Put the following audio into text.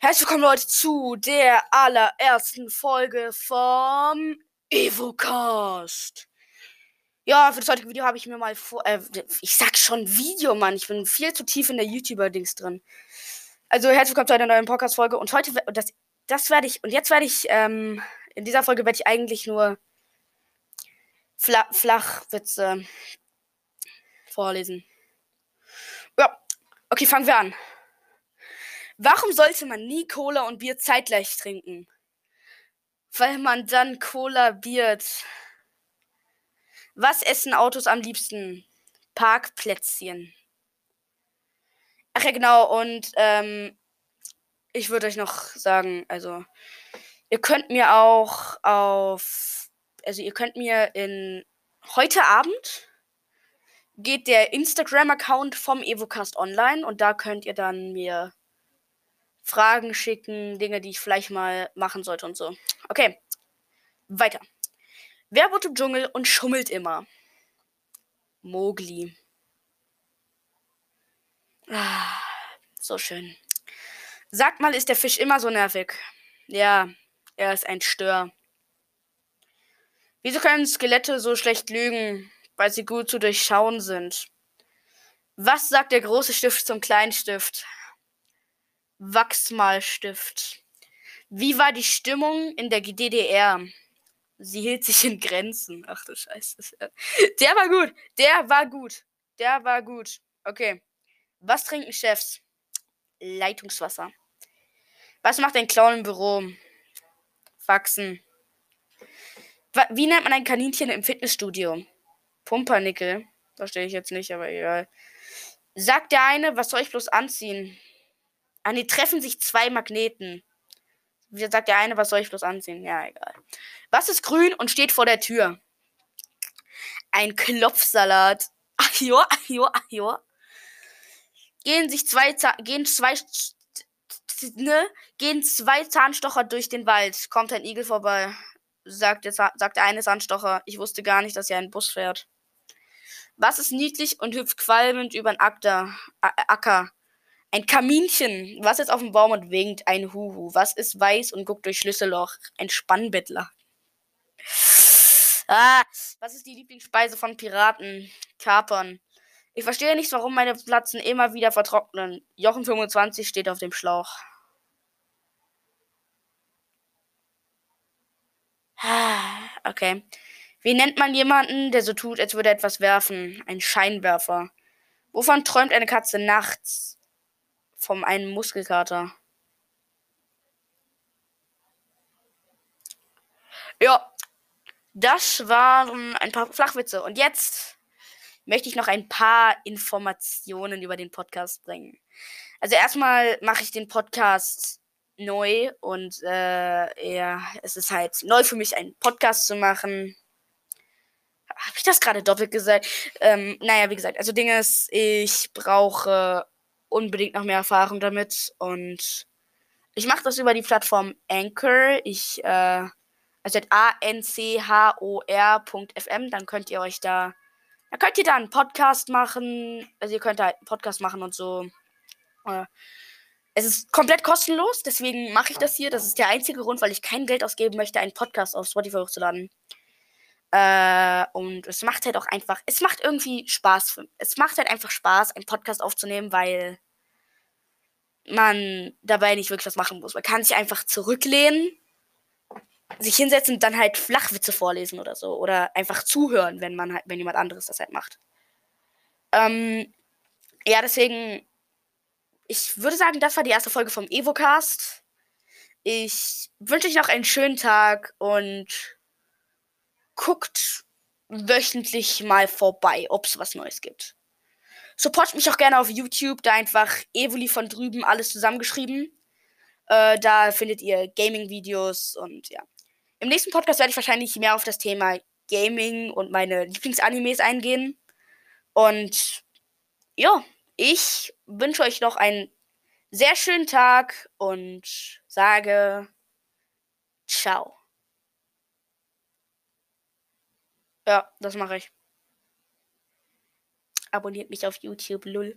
Herzlich willkommen, Leute, zu der allerersten Folge vom EvoCast. Ja, für das heutige Video habe ich mir mal vor. Äh, ich sag schon Video, Mann. Ich bin viel zu tief in der YouTuber-Dings drin. Also, herzlich willkommen zu einer neuen Podcast-Folge. Und heute, das, das werde ich, und jetzt werde ich, ähm, in dieser Folge werde ich eigentlich nur Fla Flachwitze vorlesen. Ja, okay, fangen wir an. Warum sollte man nie Cola und Bier zeitgleich trinken? Weil man dann Cola wird. Was essen Autos am liebsten? Parkplätzchen. Ach ja, genau. Und ähm, ich würde euch noch sagen, also ihr könnt mir auch auf, also ihr könnt mir in heute Abend geht der Instagram-Account vom Evocast online und da könnt ihr dann mir Fragen schicken, Dinge, die ich vielleicht mal machen sollte und so. Okay, weiter. Wer wohnt im Dschungel und schummelt immer? Mogli. Ah, so schön. Sagt mal, ist der Fisch immer so nervig? Ja, er ist ein Stör. Wieso können Skelette so schlecht lügen? Weil sie gut zu durchschauen sind. Was sagt der große Stift zum kleinen Stift? Wachsmalstift. Wie war die Stimmung in der DDR? Sie hielt sich in Grenzen. Ach du Scheiße. Der war gut. Der war gut. Der war gut. Okay. Was trinken Chefs? Leitungswasser. Was macht ein Clown im Büro? Wachsen. Wie nennt man ein Kaninchen im Fitnessstudio? Pumpernickel. Verstehe ich jetzt nicht, aber egal. Sagt der eine, was soll ich bloß anziehen? An die treffen sich zwei Magneten. Wie sagt der eine, was soll ich bloß anziehen? Ja, egal. Was ist grün und steht vor der Tür? Ein Klopfsalat. Ach jo, ach jo, ach jo. Gehen sich zwei, gehen zwei, ne? Gehen zwei Zahnstocher durch den Wald. Kommt ein Igel vorbei. Sagt der, sagt der eine Zahnstocher. Ich wusste gar nicht, dass hier ein Bus fährt. Was ist niedlich und hüpft qualmend über den Acker? Ein Kaminchen. Was ist auf dem Baum und winkt? Ein Huhu. Was ist weiß und guckt durch Schlüsselloch? Ein Spannbettler. Ah, was ist die Lieblingsspeise von Piraten? Kapern. Ich verstehe nicht, warum meine Platzen immer wieder vertrocknen. Jochen 25 steht auf dem Schlauch. Ah, okay. Wie nennt man jemanden, der so tut, als würde er etwas werfen? Ein Scheinwerfer. Wovon träumt eine Katze nachts? Vom einen Muskelkater. Ja, das waren ein paar Flachwitze. Und jetzt möchte ich noch ein paar Informationen über den Podcast bringen. Also erstmal mache ich den Podcast neu und äh, ja, es ist halt neu für mich, einen Podcast zu machen. Habe ich das gerade doppelt gesagt? Ähm, naja, wie gesagt, also Ding ist, ich brauche unbedingt noch mehr Erfahrung damit. Und ich mache das über die Plattform Anchor. Ich, äh, also A-N-C-H-O-R.fm. Dann könnt ihr euch da, da könnt ihr da einen Podcast machen. Also ihr könnt da einen Podcast machen und so. Äh, es ist komplett kostenlos, deswegen mache ich das hier. Das ist der einzige Grund, weil ich kein Geld ausgeben möchte, einen Podcast auf Spotify hochzuladen. Äh, und es macht halt auch einfach, es macht irgendwie Spaß. Es macht halt einfach Spaß, einen Podcast aufzunehmen, weil man dabei nicht wirklich was machen muss. Man kann sich einfach zurücklehnen, sich hinsetzen und dann halt Flachwitze vorlesen oder so. Oder einfach zuhören, wenn man halt, wenn jemand anderes das halt macht. Ähm, ja, deswegen, ich würde sagen, das war die erste Folge vom Evocast. Ich wünsche euch noch einen schönen Tag und guckt wöchentlich mal vorbei, ob es was Neues gibt. Support mich auch gerne auf YouTube, da einfach Evoli von drüben alles zusammengeschrieben. Äh, da findet ihr Gaming-Videos und ja. Im nächsten Podcast werde ich wahrscheinlich mehr auf das Thema Gaming und meine Lieblingsanimes eingehen. Und ja, ich wünsche euch noch einen sehr schönen Tag und sage ciao. Ja, das mache ich. Abonniert mich auf YouTube, lull.